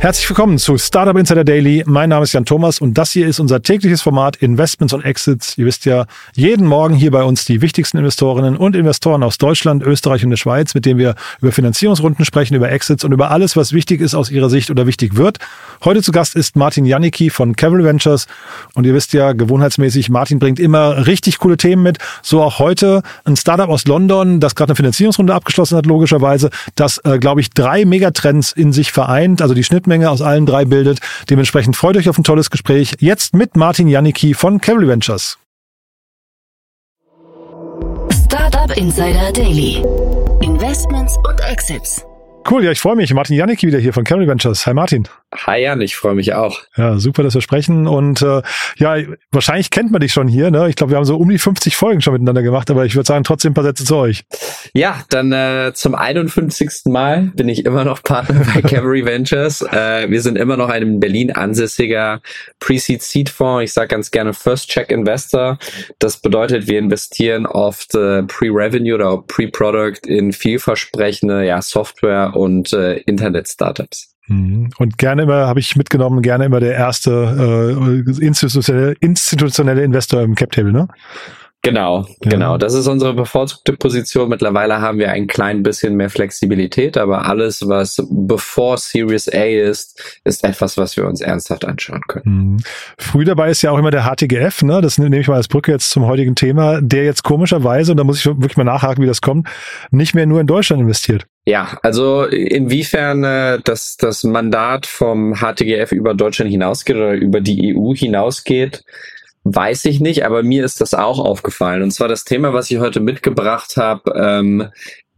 Herzlich willkommen zu Startup Insider Daily. Mein Name ist Jan Thomas und das hier ist unser tägliches Format Investments und Exits. Ihr wisst ja, jeden Morgen hier bei uns die wichtigsten Investorinnen und Investoren aus Deutschland, Österreich und der Schweiz, mit denen wir über Finanzierungsrunden sprechen, über Exits und über alles, was wichtig ist aus ihrer Sicht oder wichtig wird. Heute zu Gast ist Martin Janicki von Cavalry Ventures und ihr wisst ja, gewohnheitsmäßig, Martin bringt immer richtig coole Themen mit. So auch heute ein Startup aus London, das gerade eine Finanzierungsrunde abgeschlossen hat, logischerweise, das, äh, glaube ich, drei Megatrends in sich vereint, also die Schnittmenge Schnittmenge aus allen drei bildet. Dementsprechend freut euch auf ein tolles Gespräch. Jetzt mit Martin Janicki von Cavalry Ventures. Startup Insider Daily. Investments und Exits. Cool, ja, ich freue mich. Martin Janicki wieder hier von Cavalry Ventures. Hi Martin. Hi Jan, ich freue mich auch. Ja, super, dass wir sprechen. Und äh, ja, wahrscheinlich kennt man dich schon hier. Ne? Ich glaube, wir haben so um die 50 Folgen schon miteinander gemacht, aber ich würde sagen, trotzdem ein paar Sätze zu euch. Ja, dann äh, zum 51. Mal bin ich immer noch Partner bei Cavalry Ventures. Äh, wir sind immer noch ein in Berlin ansässiger Pre-Seed Seed Fonds. Ich sage ganz gerne First Check Investor. Das bedeutet, wir investieren oft äh, Pre-Revenue oder Pre-Product in vielversprechende ja, Software und äh, Internet-Startups. Mhm. Und gerne immer, habe ich mitgenommen, gerne immer der erste äh, institutionelle, institutionelle Investor im Cap Table, ne? Genau, ja. genau. Das ist unsere bevorzugte Position. Mittlerweile haben wir ein klein bisschen mehr Flexibilität, aber alles, was bevor Series A ist, ist etwas, was wir uns ernsthaft anschauen können. Mhm. Früh dabei ist ja auch immer der HTGF, ne? Das nehme ich mal als Brücke jetzt zum heutigen Thema, der jetzt komischerweise, und da muss ich wirklich mal nachhaken, wie das kommt, nicht mehr nur in Deutschland investiert. Ja, also inwiefern äh, das, das Mandat vom HTGF über Deutschland hinausgeht oder über die EU hinausgeht, Weiß ich nicht, aber mir ist das auch aufgefallen. Und zwar das Thema, was ich heute mitgebracht habe, ähm,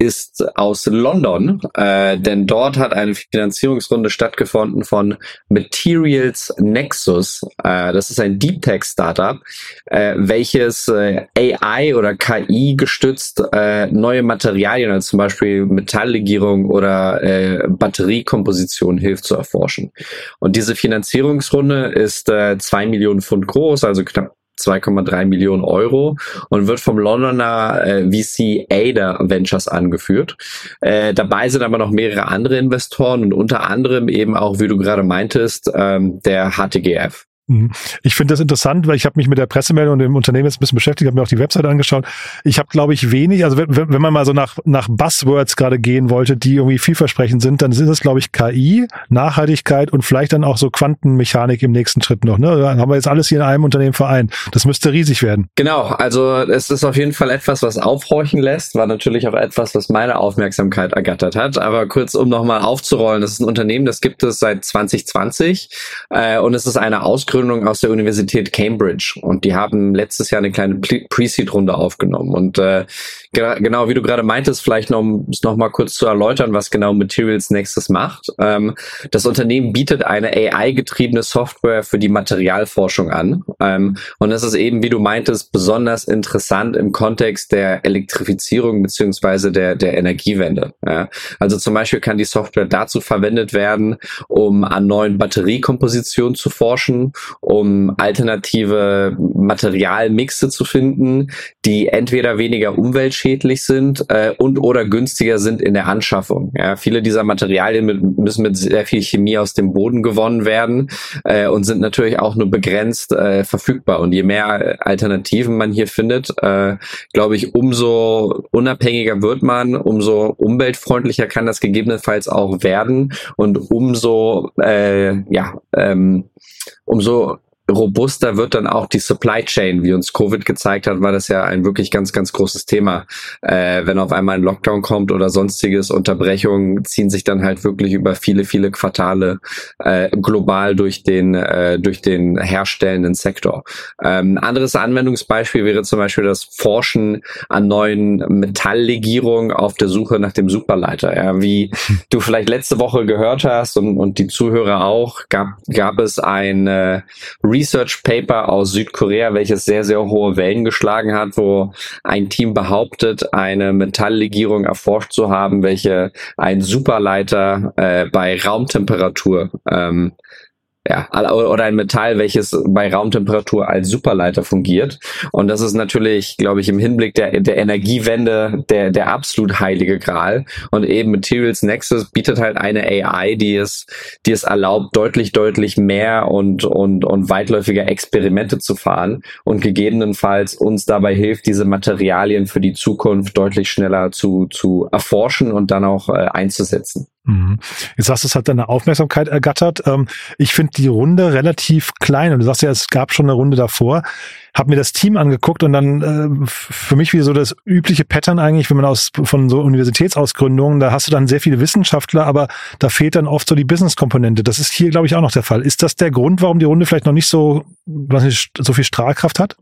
ist aus London, äh, denn dort hat eine Finanzierungsrunde stattgefunden von Materials Nexus. Äh, das ist ein Deep Tech Startup, äh, welches äh, AI oder KI gestützt äh, neue Materialien, also zum Beispiel Metalllegierung oder äh, Batteriekomposition hilft zu erforschen. Und diese Finanzierungsrunde ist äh, zwei Millionen Pfund groß, also knapp 2,3 Millionen Euro und wird vom Londoner äh, VC Ada Ventures angeführt. Äh, dabei sind aber noch mehrere andere Investoren und unter anderem eben auch, wie du gerade meintest, ähm, der HTGF. Mhm. Ich finde das interessant, weil ich habe mich mit der Pressemeldung und dem Unternehmen jetzt ein bisschen beschäftigt, habe mir auch die Website angeschaut. Ich habe, glaube ich, wenig, also wenn, wenn man mal so nach, nach Buzzwords gerade gehen wollte, die irgendwie vielversprechend sind, dann sind es, glaube ich, KI, Nachhaltigkeit und vielleicht dann auch so Quantenmechanik im nächsten Schritt noch. Ne? Dann haben wir jetzt alles hier in einem Unternehmen vereint. Das müsste riesig werden. Genau, also es ist auf jeden Fall etwas, was aufhorchen lässt, war natürlich auch etwas, was meine Aufmerksamkeit ergattert hat. Aber kurz, um nochmal aufzurollen, das ist ein Unternehmen, das gibt es seit 2020 äh, und es ist eine Ausgründung Gründung aus der Universität Cambridge und die haben letztes Jahr eine kleine Pre-Seed-Runde aufgenommen. Und äh, genau wie du gerade meintest, vielleicht noch, um es noch kurz zu erläutern, was genau Materials Nexus macht. Ähm, das Unternehmen bietet eine AI-getriebene Software für die Materialforschung an. Ähm, und das ist eben, wie du meintest, besonders interessant im Kontext der Elektrifizierung beziehungsweise der, der Energiewende. Ja. Also zum Beispiel kann die Software dazu verwendet werden, um an neuen Batteriekompositionen zu forschen um alternative Materialmixe zu finden, die entweder weniger umweltschädlich sind äh, und oder günstiger sind in der Anschaffung. Ja, viele dieser Materialien mit, müssen mit sehr viel Chemie aus dem Boden gewonnen werden äh, und sind natürlich auch nur begrenzt äh, verfügbar. Und je mehr Alternativen man hier findet, äh, glaube ich, umso unabhängiger wird man, umso umweltfreundlicher kann das gegebenenfalls auch werden und umso äh, ja ähm, umso robuster wird dann auch die Supply Chain. Wie uns Covid gezeigt hat, war das ja ein wirklich ganz, ganz großes Thema. Äh, wenn auf einmal ein Lockdown kommt oder sonstiges, Unterbrechungen ziehen sich dann halt wirklich über viele, viele Quartale äh, global durch den, äh, durch den herstellenden Sektor. Ähm, anderes Anwendungsbeispiel wäre zum Beispiel das Forschen an neuen Metalllegierungen auf der Suche nach dem Superleiter. Ja, wie du vielleicht letzte Woche gehört hast und, und die Zuhörer auch, gab, gab es ein äh, Research Paper aus Südkorea, welches sehr, sehr hohe Wellen geschlagen hat, wo ein Team behauptet, eine Metalllegierung erforscht zu haben, welche ein Superleiter äh, bei Raumtemperatur ähm, ja, oder ein Metall, welches bei Raumtemperatur als Superleiter fungiert. Und das ist natürlich, glaube ich, im Hinblick der, der Energiewende der, der absolut heilige Gral. Und eben Materials Nexus bietet halt eine AI, die es, die es erlaubt, deutlich, deutlich mehr und, und, und weitläufiger Experimente zu fahren und gegebenenfalls uns dabei hilft, diese Materialien für die Zukunft deutlich schneller zu, zu erforschen und dann auch äh, einzusetzen. Mhm. Jetzt hast du es halt deine Aufmerksamkeit ergattert. Ähm, ich finde die Runde relativ klein und du sagst ja, es gab schon eine Runde davor. Hab mir das Team angeguckt und dann äh, für mich wie so das übliche Pattern eigentlich, wenn man aus von so Universitätsausgründungen, da hast du dann sehr viele Wissenschaftler, aber da fehlt dann oft so die Business-Komponente. Das ist hier, glaube ich, auch noch der Fall. Ist das der Grund, warum die Runde vielleicht noch nicht so, was nicht, so viel Strahlkraft hat?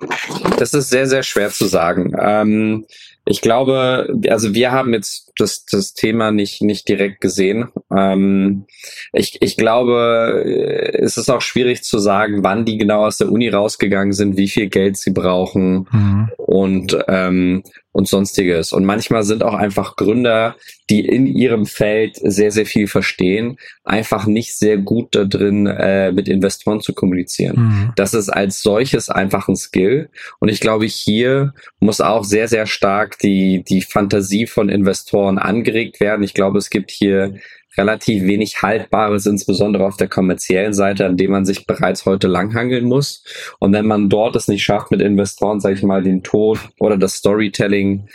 Das ist sehr, sehr schwer zu sagen. Ähm ich glaube, also wir haben jetzt das, das Thema nicht, nicht direkt gesehen. Ähm, ich, ich glaube, es ist auch schwierig zu sagen, wann die genau aus der Uni rausgegangen sind, wie viel Geld sie brauchen mhm. und ähm, und sonstiges. Und manchmal sind auch einfach Gründer, die in ihrem Feld sehr, sehr viel verstehen, einfach nicht sehr gut da drin, äh, mit Investoren zu kommunizieren. Mhm. Das ist als solches einfach ein Skill. Und ich glaube, hier muss auch sehr, sehr stark die, die Fantasie von Investoren angeregt werden. Ich glaube, es gibt hier relativ wenig Haltbares, insbesondere auf der kommerziellen Seite, an dem man sich bereits heute langhangeln muss. Und wenn man dort es nicht schafft, mit Investoren, sage ich mal, den Tod oder das Storytelling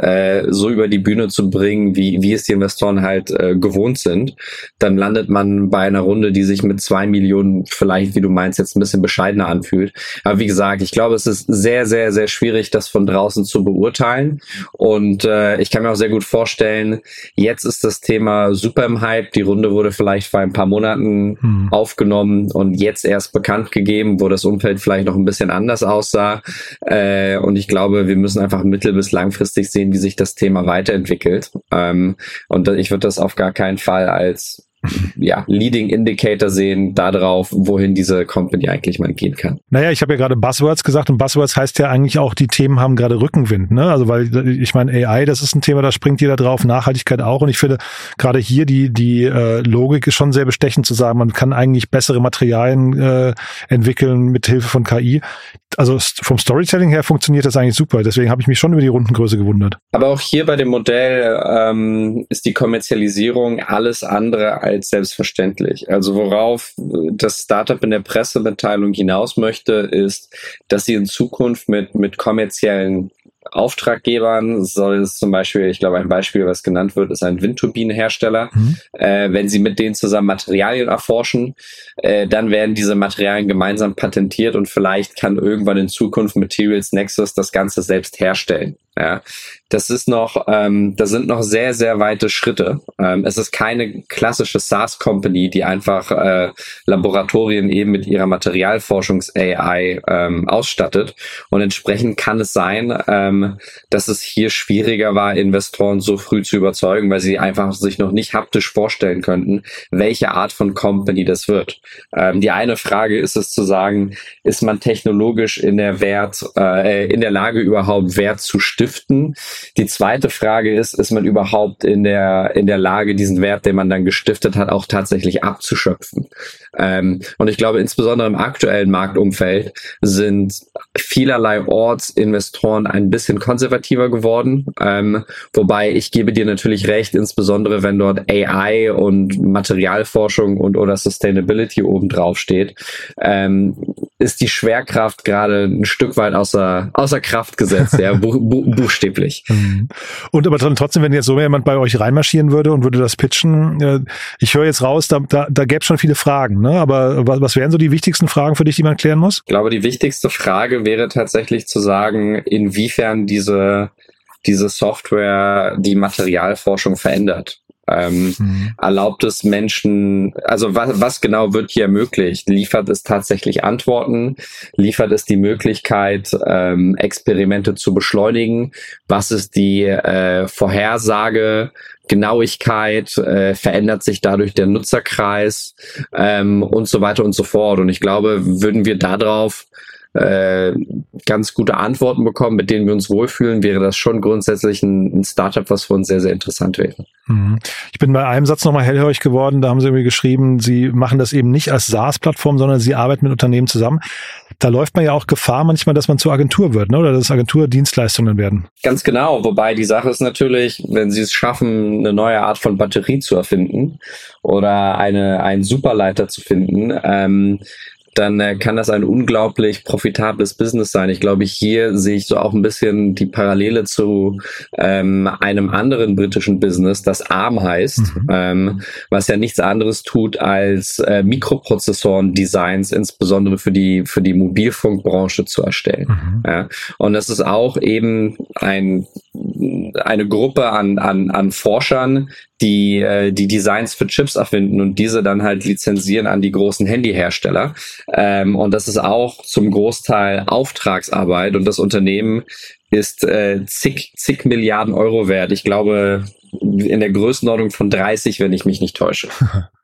äh, so über die Bühne zu bringen, wie, wie es die Investoren halt äh, gewohnt sind, dann landet man bei einer Runde, die sich mit zwei Millionen vielleicht, wie du meinst, jetzt ein bisschen bescheidener anfühlt. Aber wie gesagt, ich glaube, es ist sehr, sehr, sehr schwierig, das von draußen zu beurteilen. Und äh, ich kann mir auch sehr gut vorstellen, jetzt ist das Thema super im Hype. Die Runde wurde vielleicht vor ein paar Monaten hm. aufgenommen und jetzt erst bekannt gegeben, wo das Umfeld vielleicht noch ein bisschen anders aussah. Äh, und ich glaube, wir müssen einfach mittel- bis langfristig sehen, wie sich das Thema weiterentwickelt. Ähm, und ich würde das auf gar keinen Fall als ja, Leading Indicator sehen darauf, wohin diese Company eigentlich mal gehen kann. Naja, ich habe ja gerade Buzzwords gesagt und Buzzwords heißt ja eigentlich auch, die Themen haben gerade Rückenwind. Ne? Also weil ich meine, AI, das ist ein Thema, da springt jeder drauf, Nachhaltigkeit auch. Und ich finde gerade hier die, die äh, Logik ist schon sehr bestechend zu sagen, man kann eigentlich bessere Materialien äh, entwickeln mit Hilfe von KI. Also vom Storytelling her funktioniert das eigentlich super. Deswegen habe ich mich schon über die Rundengröße gewundert. Aber auch hier bei dem Modell ähm, ist die Kommerzialisierung alles andere als selbstverständlich. Also worauf das Startup in der Pressemitteilung hinaus möchte, ist, dass sie in Zukunft mit, mit kommerziellen Auftraggebern soll es zum Beispiel, ich glaube, ein Beispiel, was genannt wird, ist ein Windturbinenhersteller. Mhm. Äh, wenn sie mit denen zusammen Materialien erforschen, äh, dann werden diese Materialien gemeinsam patentiert und vielleicht kann irgendwann in Zukunft Materials Nexus das Ganze selbst herstellen. Ja, das ist noch, ähm, das sind noch sehr, sehr weite Schritte. Ähm, es ist keine klassische SaaS-Company, die einfach äh, Laboratorien eben mit ihrer Materialforschungs-AI ähm, ausstattet. Und entsprechend kann es sein, ähm, dass es hier schwieriger war, Investoren so früh zu überzeugen, weil sie einfach sich noch nicht haptisch vorstellen könnten, welche Art von Company das wird. Ähm, die eine Frage ist es zu sagen, ist man technologisch in der Wert, äh, in der Lage überhaupt Wert zu stiften? Die zweite Frage ist, ist man überhaupt in der, in der Lage, diesen Wert, den man dann gestiftet hat, auch tatsächlich abzuschöpfen? Ähm, und ich glaube, insbesondere im aktuellen Marktumfeld sind vielerlei Orts Investoren ein bisschen konservativer geworden. Ähm, wobei ich gebe dir natürlich recht, insbesondere wenn dort AI und Materialforschung und oder Sustainability oben drauf steht, ähm, ist die Schwerkraft gerade ein Stück weit außer, außer Kraft gesetzt, ja, bu bu buchstäblich. Mhm. Und aber dann trotzdem, wenn jetzt so jemand bei euch reinmarschieren würde und würde das pitchen, äh, ich höre jetzt raus, da, da, da gäbe es schon viele Fragen, ne? Aber was, was wären so die wichtigsten Fragen für dich, die man klären muss? Ich glaube, die wichtigste Frage wäre tatsächlich zu sagen, inwiefern diese diese Software die Materialforschung verändert. Ähm, mhm. Erlaubt es Menschen, also was, was genau wird hier ermöglicht? Liefert es tatsächlich Antworten? Liefert es die Möglichkeit, ähm, Experimente zu beschleunigen? Was ist die äh, Vorhersage? Genauigkeit, äh, verändert sich dadurch der Nutzerkreis ähm, und so weiter und so fort. Und ich glaube, würden wir darauf äh, ganz gute Antworten bekommen, mit denen wir uns wohlfühlen, wäre das schon grundsätzlich ein, ein Startup, was für uns sehr, sehr interessant wäre. Mhm. Ich bin bei einem Satz nochmal hellhörig geworden, da haben Sie irgendwie geschrieben, Sie machen das eben nicht als SaaS-Plattform, sondern Sie arbeiten mit Unternehmen zusammen. Da läuft man ja auch Gefahr manchmal, dass man zur Agentur wird, ne? oder dass Agenturdienstleistungen werden. Ganz genau, wobei die Sache ist natürlich, wenn Sie es schaffen, eine neue Art von Batterie zu erfinden oder eine, einen Superleiter zu finden, ähm, dann äh, kann das ein unglaublich profitables Business sein. Ich glaube, hier sehe ich so auch ein bisschen die Parallele zu ähm, einem anderen britischen Business, das ARM heißt, mhm. ähm, was ja nichts anderes tut als äh, Mikroprozessoren-Designs, insbesondere für die für die Mobilfunkbranche zu erstellen. Mhm. Ja. Und das ist auch eben ein eine Gruppe an, an, an Forschern, die äh, die Designs für Chips erfinden und diese dann halt lizenzieren an die großen Handyhersteller. Ähm, und das ist auch zum Großteil Auftragsarbeit und das Unternehmen ist äh, zig, zig Milliarden Euro wert. Ich glaube in der Größenordnung von 30, wenn ich mich nicht täusche.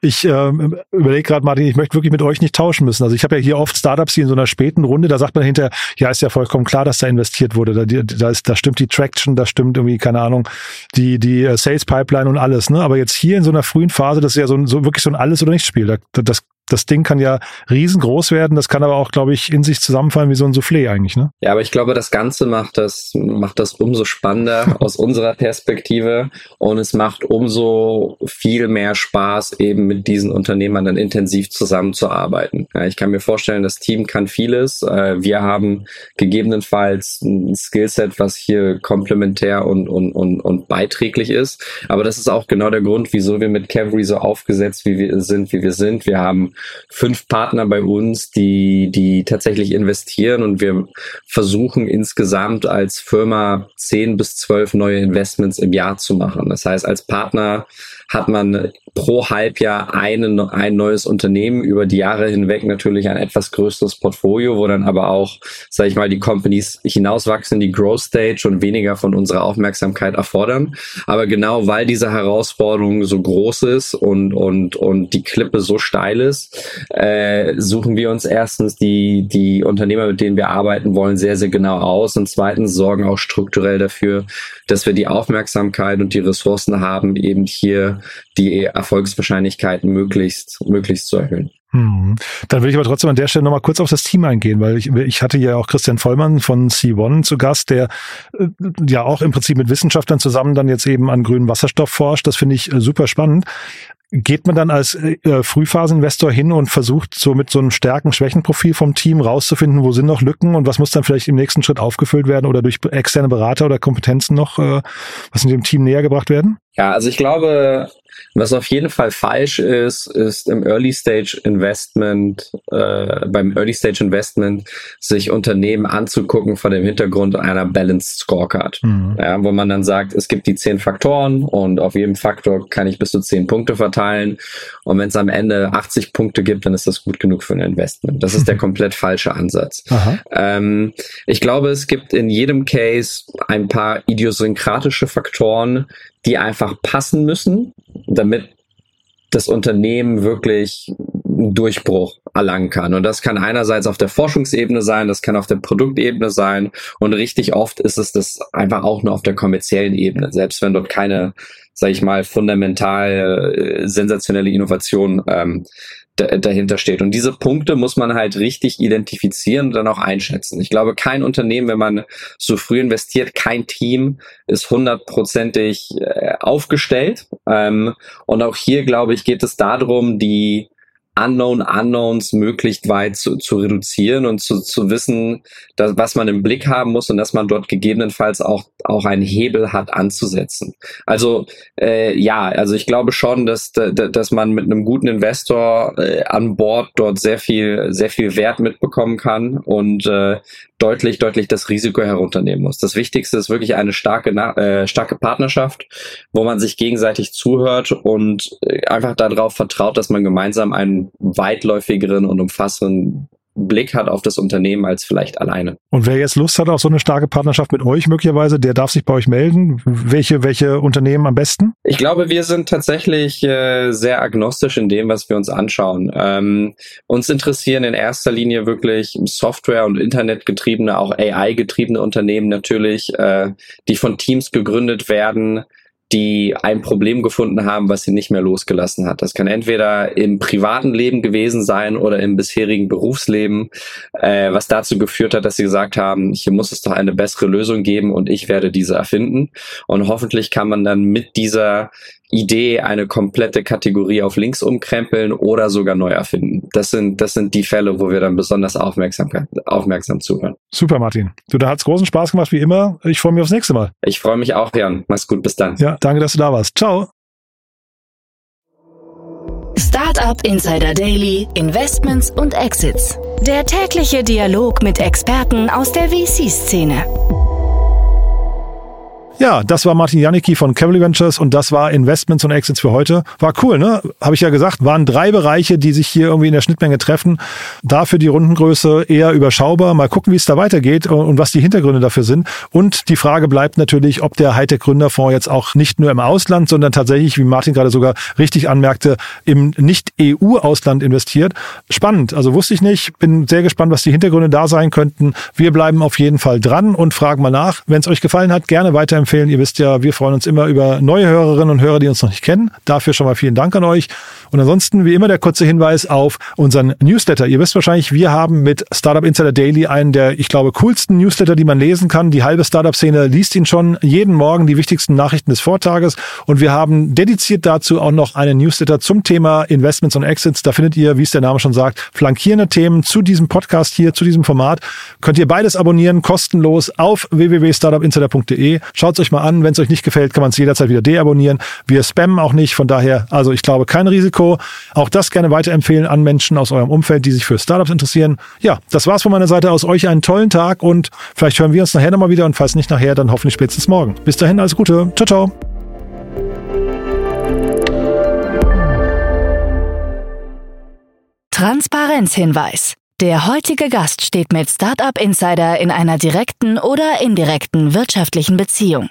Ich ähm, überlege gerade, Martin, ich möchte wirklich mit euch nicht tauschen müssen. Also ich habe ja hier oft Startups, die in so einer späten Runde, da sagt man hinterher, ja, ist ja vollkommen klar, dass da investiert wurde. Da, da, ist, da stimmt die Traction, da stimmt irgendwie, keine Ahnung, die, die äh, Sales Pipeline und alles. Ne? Aber jetzt hier in so einer frühen Phase, das ist ja so, so wirklich so ein Alles- oder Nichts-Spiel. Da, das das Ding kann ja riesengroß werden, das kann aber auch, glaube ich, in sich zusammenfallen wie so ein Soufflé eigentlich, ne? Ja, aber ich glaube, das Ganze macht das, macht das umso spannender aus unserer Perspektive und es macht umso viel mehr Spaß, eben mit diesen Unternehmern dann intensiv zusammenzuarbeiten. Ja, ich kann mir vorstellen, das Team kann vieles. Äh, wir haben gegebenenfalls ein Skillset, was hier komplementär und, und, und, und beiträglich ist. Aber das ist auch genau der Grund, wieso wir mit Cavalry so aufgesetzt wie wir sind, wie wir sind. Wir haben fünf Partner bei uns, die, die tatsächlich investieren und wir versuchen insgesamt als Firma zehn bis zwölf neue Investments im Jahr zu machen. Das heißt, als Partner hat man pro Halbjahr einen, ein neues Unternehmen über die Jahre hinweg natürlich ein etwas größeres Portfolio, wo dann aber auch, sage ich mal, die Companies hinauswachsen, die Growth Stage und weniger von unserer Aufmerksamkeit erfordern. Aber genau weil diese Herausforderung so groß ist und, und, und die Klippe so steil ist, äh, suchen wir uns erstens die, die Unternehmer, mit denen wir arbeiten wollen, sehr, sehr genau aus und zweitens sorgen auch strukturell dafür, dass wir die Aufmerksamkeit und die Ressourcen haben, eben hier die Erfolgswahrscheinlichkeiten möglichst, möglichst zu erhöhen. Hm. Dann will ich aber trotzdem an der Stelle nochmal kurz auf das Team eingehen, weil ich, ich hatte ja auch Christian Vollmann von C1 zu Gast, der äh, ja auch im Prinzip mit Wissenschaftlern zusammen dann jetzt eben an grünem Wasserstoff forscht. Das finde ich äh, super spannend. Geht man dann als äh, Frühphaseninvestor hin und versucht so mit so einem Stärken-Schwächen-Profil vom Team rauszufinden, wo sind noch Lücken und was muss dann vielleicht im nächsten Schritt aufgefüllt werden oder durch externe Berater oder Kompetenzen noch, äh, was in dem Team näher gebracht werden? Ja, also ich glaube, was auf jeden Fall falsch ist, ist im Early Stage Investment, äh, beim Early Stage Investment sich Unternehmen anzugucken vor dem Hintergrund einer Balanced Scorecard. Mhm. Ja, wo man dann sagt, es gibt die zehn Faktoren und auf jedem Faktor kann ich bis zu zehn Punkte verteilen. Und wenn es am Ende 80 Punkte gibt, dann ist das gut genug für ein Investment. Das ist der komplett falsche Ansatz. Ähm, ich glaube, es gibt in jedem Case ein paar idiosynkratische Faktoren, die einfach passen müssen, damit das Unternehmen wirklich einen Durchbruch erlangen kann. Und das kann einerseits auf der Forschungsebene sein, das kann auf der Produktebene sein und richtig oft ist es das einfach auch nur auf der kommerziellen Ebene, selbst wenn dort keine, sage ich mal, fundamental äh, sensationelle Innovation ähm, dahinter steht. Und diese Punkte muss man halt richtig identifizieren und dann auch einschätzen. Ich glaube, kein Unternehmen, wenn man so früh investiert, kein Team ist hundertprozentig äh, aufgestellt. Ähm, und auch hier, glaube ich, geht es darum, die Unknown Unknowns möglichst weit zu, zu reduzieren und zu, zu wissen, dass, was man im Blick haben muss und dass man dort gegebenenfalls auch, auch einen Hebel hat anzusetzen. Also äh, ja, also ich glaube schon, dass, dass man mit einem guten Investor äh, an Bord dort sehr viel, sehr viel Wert mitbekommen kann und äh, deutlich, deutlich das Risiko herunternehmen muss. Das Wichtigste ist wirklich eine starke, äh, starke Partnerschaft, wo man sich gegenseitig zuhört und äh, einfach darauf vertraut, dass man gemeinsam einen weitläufigeren und umfassenden Blick hat auf das Unternehmen als vielleicht alleine. Und wer jetzt Lust hat auf so eine starke Partnerschaft mit euch möglicherweise, der darf sich bei euch melden. Welche, welche Unternehmen am besten? Ich glaube, wir sind tatsächlich äh, sehr agnostisch in dem, was wir uns anschauen. Ähm, uns interessieren in erster Linie wirklich Software- und Internetgetriebene, auch AI-getriebene Unternehmen natürlich, äh, die von Teams gegründet werden, die ein Problem gefunden haben, was sie nicht mehr losgelassen hat. Das kann entweder im privaten Leben gewesen sein oder im bisherigen Berufsleben, äh, was dazu geführt hat, dass sie gesagt haben, hier muss es doch eine bessere Lösung geben und ich werde diese erfinden. Und hoffentlich kann man dann mit dieser Idee eine komplette Kategorie auf links umkrempeln oder sogar neu erfinden. Das sind, das sind die Fälle, wo wir dann besonders aufmerksam, aufmerksam zuhören. Super, Martin. Du, da hat's großen Spaß gemacht, wie immer. Ich freue mich aufs nächste Mal. Ich freue mich auch, Jan. Mach's gut, bis dann. Ja, danke, dass du da warst. Ciao. Startup Insider Daily, Investments und Exits. Der tägliche Dialog mit Experten aus der VC-Szene. Ja, das war Martin Janicki von Cavalry Ventures und das war Investments und Exits für heute. War cool, ne? Habe ich ja gesagt, waren drei Bereiche, die sich hier irgendwie in der Schnittmenge treffen. Dafür die Rundengröße eher überschaubar. Mal gucken, wie es da weitergeht und was die Hintergründe dafür sind. Und die Frage bleibt natürlich, ob der Hightech Gründerfonds jetzt auch nicht nur im Ausland, sondern tatsächlich, wie Martin gerade sogar richtig anmerkte, im Nicht-EU-Ausland investiert. Spannend, also wusste ich nicht. Bin sehr gespannt, was die Hintergründe da sein könnten. Wir bleiben auf jeden Fall dran und fragen mal nach. Wenn es euch gefallen hat, gerne weiterempfehlen empfehlen. Ihr wisst ja, wir freuen uns immer über neue Hörerinnen und Hörer, die uns noch nicht kennen. Dafür schon mal vielen Dank an euch. Und ansonsten, wie immer, der kurze Hinweis auf unseren Newsletter. Ihr wisst wahrscheinlich, wir haben mit Startup Insider Daily einen der, ich glaube, coolsten Newsletter, die man lesen kann. Die halbe Startup-Szene liest ihn schon jeden Morgen, die wichtigsten Nachrichten des Vortages. Und wir haben dediziert dazu auch noch einen Newsletter zum Thema Investments und Exits. Da findet ihr, wie es der Name schon sagt, flankierende Themen zu diesem Podcast hier, zu diesem Format. Könnt ihr beides abonnieren, kostenlos auf www.startupinsider.de. Schaut euch mal an. Wenn es euch nicht gefällt, kann man es jederzeit wieder deabonnieren. Wir spammen auch nicht. Von daher, also ich glaube, kein Risiko. Auch das gerne weiterempfehlen an Menschen aus eurem Umfeld, die sich für Startups interessieren. Ja, das war's von meiner Seite aus. Euch einen tollen Tag und vielleicht hören wir uns nachher nochmal wieder und falls nicht nachher, dann hoffentlich spätestens morgen. Bis dahin, alles Gute. Ciao, ciao. Transparenzhinweis. Der heutige Gast steht mit Startup Insider in einer direkten oder indirekten wirtschaftlichen Beziehung.